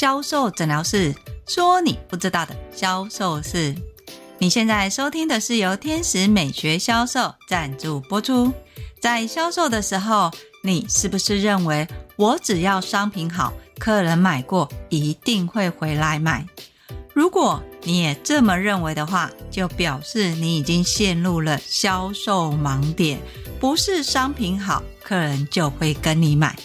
销售诊疗室，说你不知道的销售事。你现在收听的是由天使美学销售赞助播出。在销售的时候，你是不是认为我只要商品好，客人买过一定会回来买？如果你也这么认为的话，就表示你已经陷入了销售盲点。不是商品好，客人就会跟你买。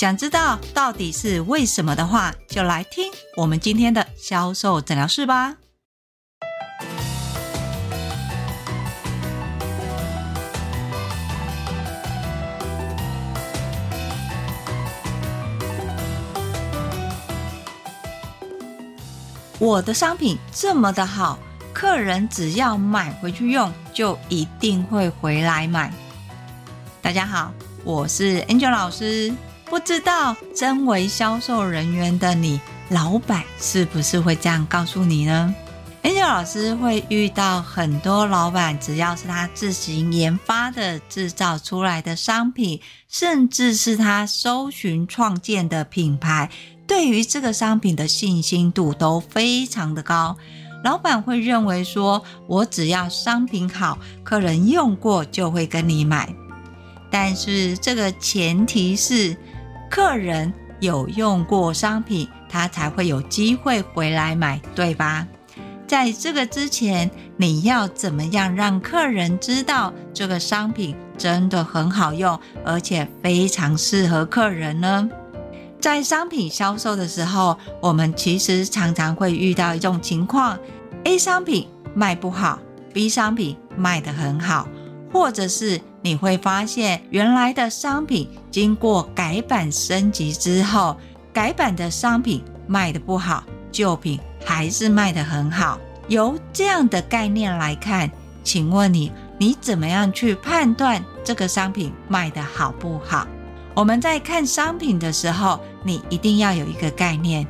想知道到底是为什么的话，就来听我们今天的销售诊疗室吧。我的商品这么的好，客人只要买回去用，就一定会回来买。大家好，我是 Angel 老师。不知道身为销售人员的你，老板是不是会这样告诉你呢？Angel 老师会遇到很多老板，只要是他自行研发的、制造出来的商品，甚至是他搜寻创建的品牌，对于这个商品的信心度都非常的高。老板会认为说，我只要商品好，客人用过就会跟你买。但是这个前提是，客人有用过商品，他才会有机会回来买，对吧？在这个之前，你要怎么样让客人知道这个商品真的很好用，而且非常适合客人呢？在商品销售的时候，我们其实常常会遇到一种情况：A 商品卖不好，B 商品卖得很好，或者是。你会发现，原来的商品经过改版升级之后，改版的商品卖得不好，旧品还是卖得很好。由这样的概念来看，请问你，你怎么样去判断这个商品卖得好不好？我们在看商品的时候，你一定要有一个概念，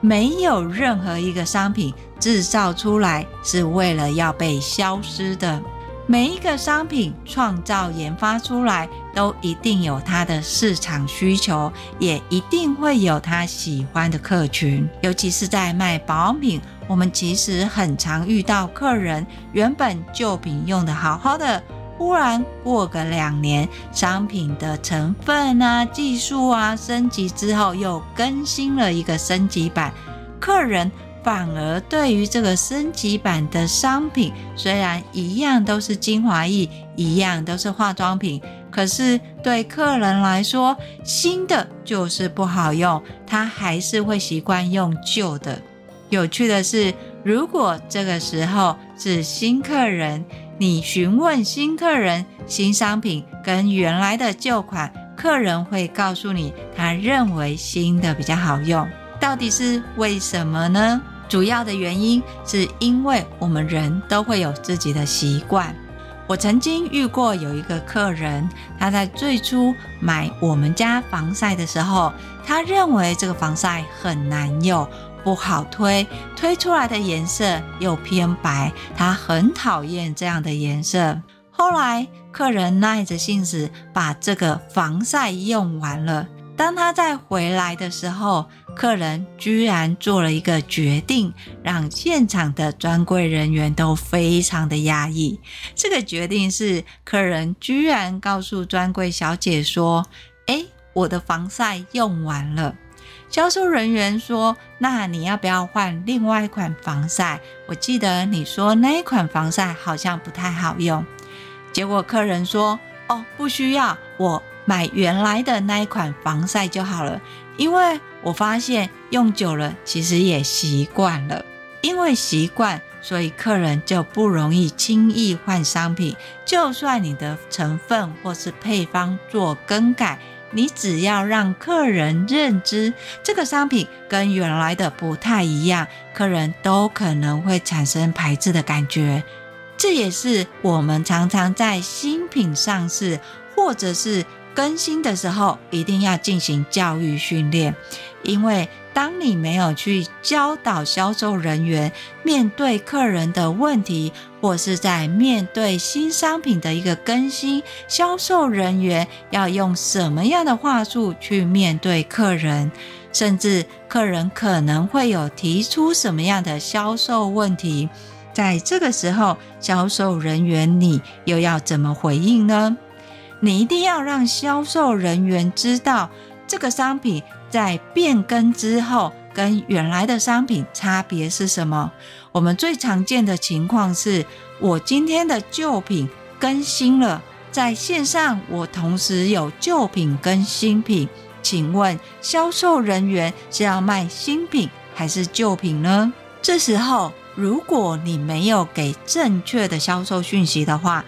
没有任何一个商品制造出来是为了要被消失的。每一个商品创造研发出来，都一定有它的市场需求，也一定会有他喜欢的客群。尤其是在卖保养品，我们其实很常遇到客人原本旧品用得好好的，忽然过个两年，商品的成分啊、技术啊升级之后，又更新了一个升级版，客人。反而对于这个升级版的商品，虽然一样都是精华液，一样都是化妆品，可是对客人来说，新的就是不好用，他还是会习惯用旧的。有趣的是，如果这个时候是新客人，你询问新客人新商品跟原来的旧款，客人会告诉你，他认为新的比较好用，到底是为什么呢？主要的原因是因为我们人都会有自己的习惯。我曾经遇过有一个客人，他在最初买我们家防晒的时候，他认为这个防晒很难用，不好推，推出来的颜色又偏白，他很讨厌这样的颜色。后来客人耐着性子把这个防晒用完了。当他再回来的时候，客人居然做了一个决定，让现场的专柜人员都非常的压抑。这个决定是，客人居然告诉专柜小姐说：“诶，我的防晒用完了。”销售人员说：“那你要不要换另外一款防晒？我记得你说那一款防晒好像不太好用。”结果客人说：“哦，不需要，我。”买原来的那一款防晒就好了，因为我发现用久了，其实也习惯了。因为习惯，所以客人就不容易轻易换商品。就算你的成分或是配方做更改，你只要让客人认知这个商品跟原来的不太一样，客人都可能会产生排斥的感觉。这也是我们常常在新品上市或者是更新的时候一定要进行教育训练，因为当你没有去教导销售人员面对客人的问题，或是在面对新商品的一个更新，销售人员要用什么样的话术去面对客人，甚至客人可能会有提出什么样的销售问题，在这个时候，销售人员你又要怎么回应呢？你一定要让销售人员知道，这个商品在变更之后跟原来的商品差别是什么。我们最常见的情况是，我今天的旧品更新了，在线上我同时有旧品跟新品。请问销售人员是要卖新品还是旧品呢？这时候，如果你没有给正确的销售讯息的话，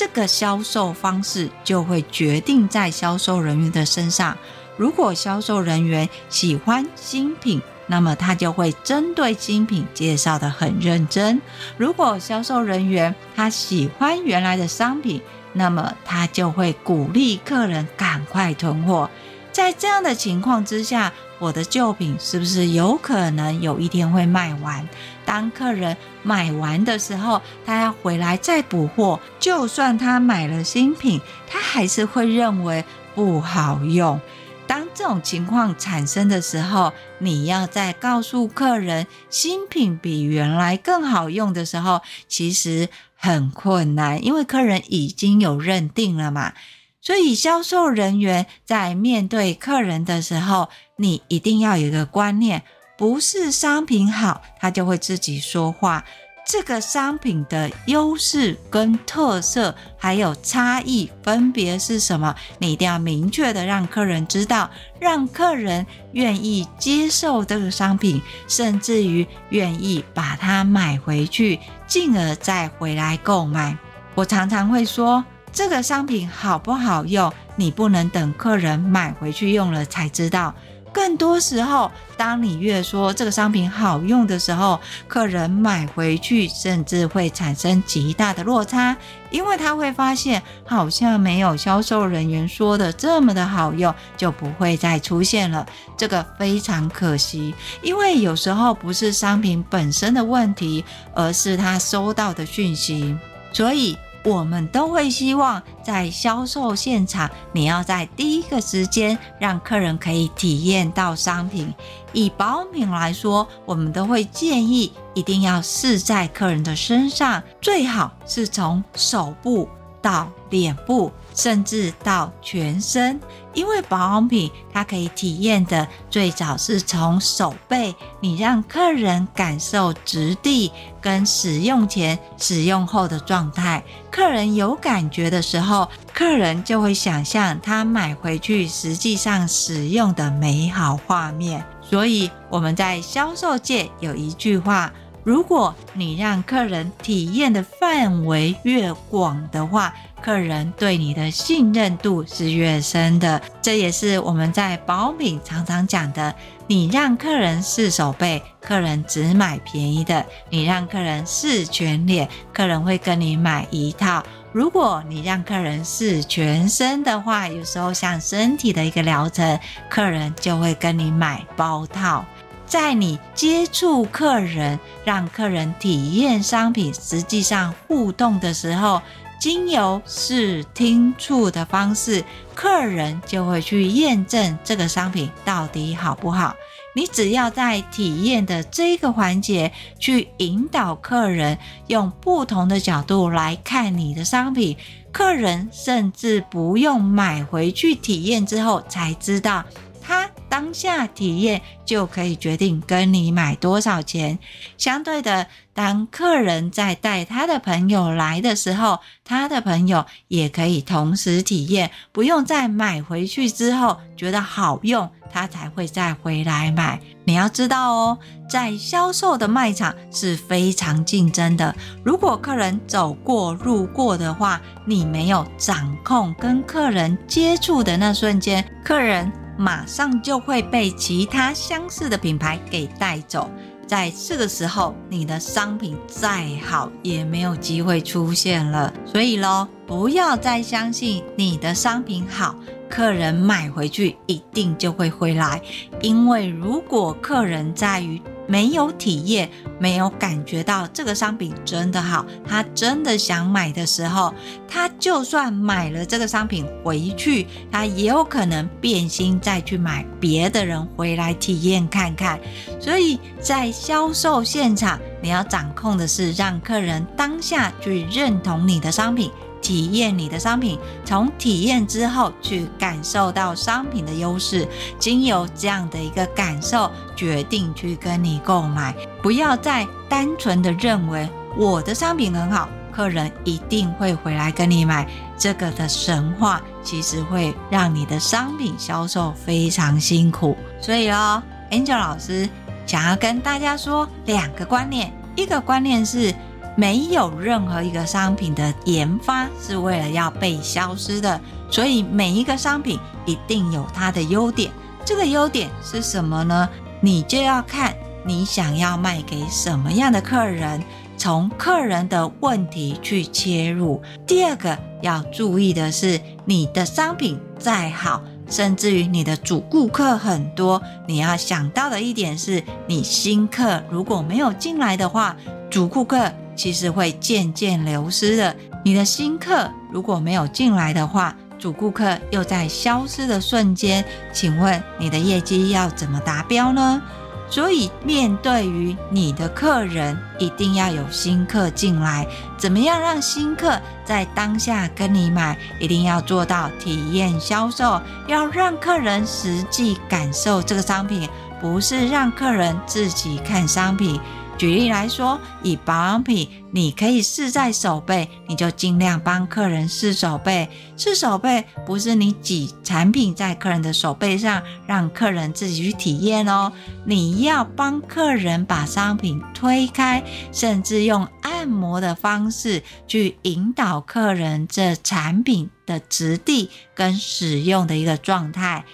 这个销售方式就会决定在销售人员的身上。如果销售人员喜欢新品，那么他就会针对新品介绍得很认真；如果销售人员他喜欢原来的商品，那么他就会鼓励客人赶快囤货。在这样的情况之下，我的旧品是不是有可能有一天会卖完？当客人买完的时候，他要回来再补货。就算他买了新品，他还是会认为不好用。当这种情况产生的时候，你要再告诉客人新品比原来更好用的时候，其实很困难，因为客人已经有认定了嘛。所以，销售人员在面对客人的时候，你一定要有一个观念：不是商品好，他就会自己说话。这个商品的优势跟特色，还有差异，分别是什么？你一定要明确的让客人知道，让客人愿意接受这个商品，甚至于愿意把它买回去，进而再回来购买。我常常会说。这个商品好不好用，你不能等客人买回去用了才知道。更多时候，当你越说这个商品好用的时候，客人买回去甚至会产生极大的落差，因为他会发现好像没有销售人员说的这么的好用，就不会再出现了。这个非常可惜，因为有时候不是商品本身的问题，而是他收到的讯息，所以。我们都会希望在销售现场，你要在第一个时间让客人可以体验到商品。以保养品来说，我们都会建议一定要试在客人的身上，最好是从手部到脸部。甚至到全身，因为保养品它可以体验的最早是从手背，你让客人感受质地跟使用前、使用后的状态。客人有感觉的时候，客人就会想象他买回去实际上使用的美好画面。所以我们在销售界有一句话。如果你让客人体验的范围越广的话，客人对你的信任度是越深的。这也是我们在保品常常讲的：你让客人试手背，客人只买便宜的；你让客人试全脸，客人会跟你买一套。如果你让客人试全身的话，有时候像身体的一个疗程，客人就会跟你买包套。在你接触客人，让客人体验商品，实际上互动的时候，经由视听触的方式，客人就会去验证这个商品到底好不好。你只要在体验的这个环节去引导客人，用不同的角度来看你的商品，客人甚至不用买回去体验之后才知道。他当下体验就可以决定跟你买多少钱。相对的，当客人在带他的朋友来的时候，他的朋友也可以同时体验，不用再买回去之后觉得好用，他才会再回来买。你要知道哦，在销售的卖场是非常竞争的。如果客人走过路过的话，你没有掌控跟客人接触的那瞬间，客人。马上就会被其他相似的品牌给带走，在这个时候，你的商品再好也没有机会出现了。所以喽，不要再相信你的商品好，客人买回去一定就会回来。因为如果客人在于没有体验，没有感觉到这个商品真的好，他真的想买的时候，他就算买了这个商品回去，他也有可能变心再去买别的人回来体验看看。所以在销售现场，你要掌控的是让客人当下去认同你的商品。体验你的商品，从体验之后去感受到商品的优势，经由这样的一个感受，决定去跟你购买。不要再单纯的认为我的商品很好，客人一定会回来跟你买。这个的神话其实会让你的商品销售非常辛苦。所以哦，Angel 老师想要跟大家说两个观念，一个观念是。没有任何一个商品的研发是为了要被消失的，所以每一个商品一定有它的优点。这个优点是什么呢？你就要看你想要卖给什么样的客人，从客人的问题去切入。第二个要注意的是，你的商品再好，甚至于你的主顾客很多，你要想到的一点是，你新客如果没有进来的话，主顾客。其实会渐渐流失的。你的新客如果没有进来的话，主顾客又在消失的瞬间，请问你的业绩要怎么达标呢？所以，面对于你的客人，一定要有新客进来。怎么样让新客在当下跟你买？一定要做到体验销售，要让客人实际感受这个商品，不是让客人自己看商品。举例来说，以保养品，你可以试在手背，你就尽量帮客人试手背。试手背不是你挤产品在客人的手背上，让客人自己去体验哦。你要帮客人把商品推开，甚至用按摩的方式去引导客人这产品的质地跟使用的一个状态。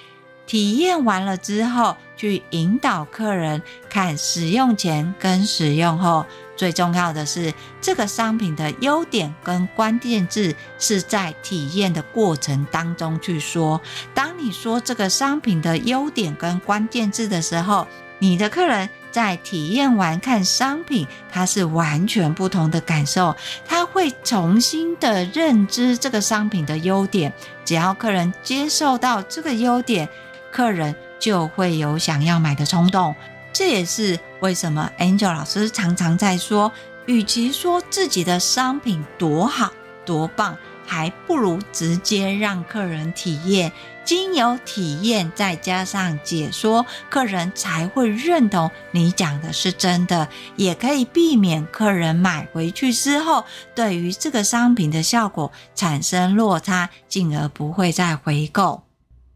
体验完了之后，去引导客人看使用前跟使用后，最重要的是这个商品的优点跟关键字是在体验的过程当中去说。当你说这个商品的优点跟关键字的时候，你的客人在体验完看商品，他是完全不同的感受，他会重新的认知这个商品的优点。只要客人接受到这个优点。客人就会有想要买的冲动，这也是为什么 Angel 老师常常在说，与其说自己的商品多好多棒，还不如直接让客人体验，经由体验再加上解说，客人才会认同你讲的是真的，也可以避免客人买回去之后，对于这个商品的效果产生落差，进而不会再回购。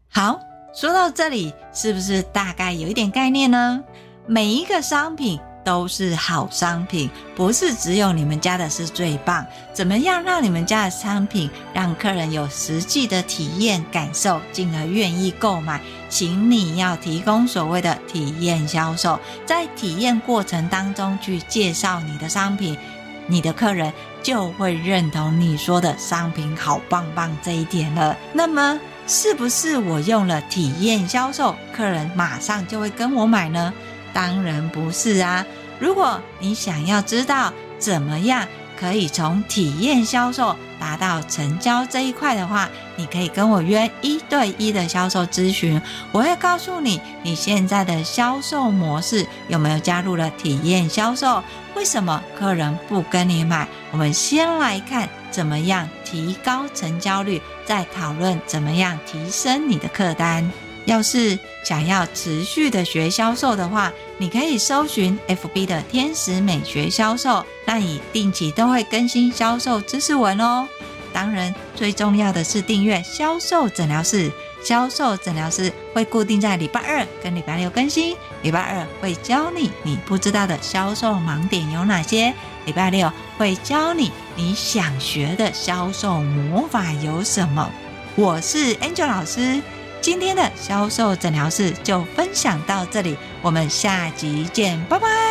好。说到这里，是不是大概有一点概念呢？每一个商品都是好商品，不是只有你们家的是最棒。怎么样让你们家的商品让客人有实际的体验感受，进而愿意购买？请你要提供所谓的体验销售，在体验过程当中去介绍你的商品，你的客人就会认同你说的商品好棒棒这一点了。那么。是不是我用了体验销售，客人马上就会跟我买呢？当然不是啊！如果你想要知道怎么样可以从体验销售达到成交这一块的话，你可以跟我约一对一的销售咨询，我会告诉你你现在的销售模式有没有加入了体验销售，为什么客人不跟你买？我们先来看。怎么样提高成交率？再讨论怎么样提升你的客单。要是想要持续的学销售的话，你可以搜寻 FB 的天使美学销售，那你定期都会更新销售知识文哦。当然，最重要的是订阅销售诊疗室。销售诊疗室会固定在礼拜二跟礼拜六更新。礼拜二会教你你不知道的销售盲点有哪些，礼拜六会教你你想学的销售魔法有什么。我是 Angel 老师，今天的销售诊疗室就分享到这里，我们下集见，拜拜。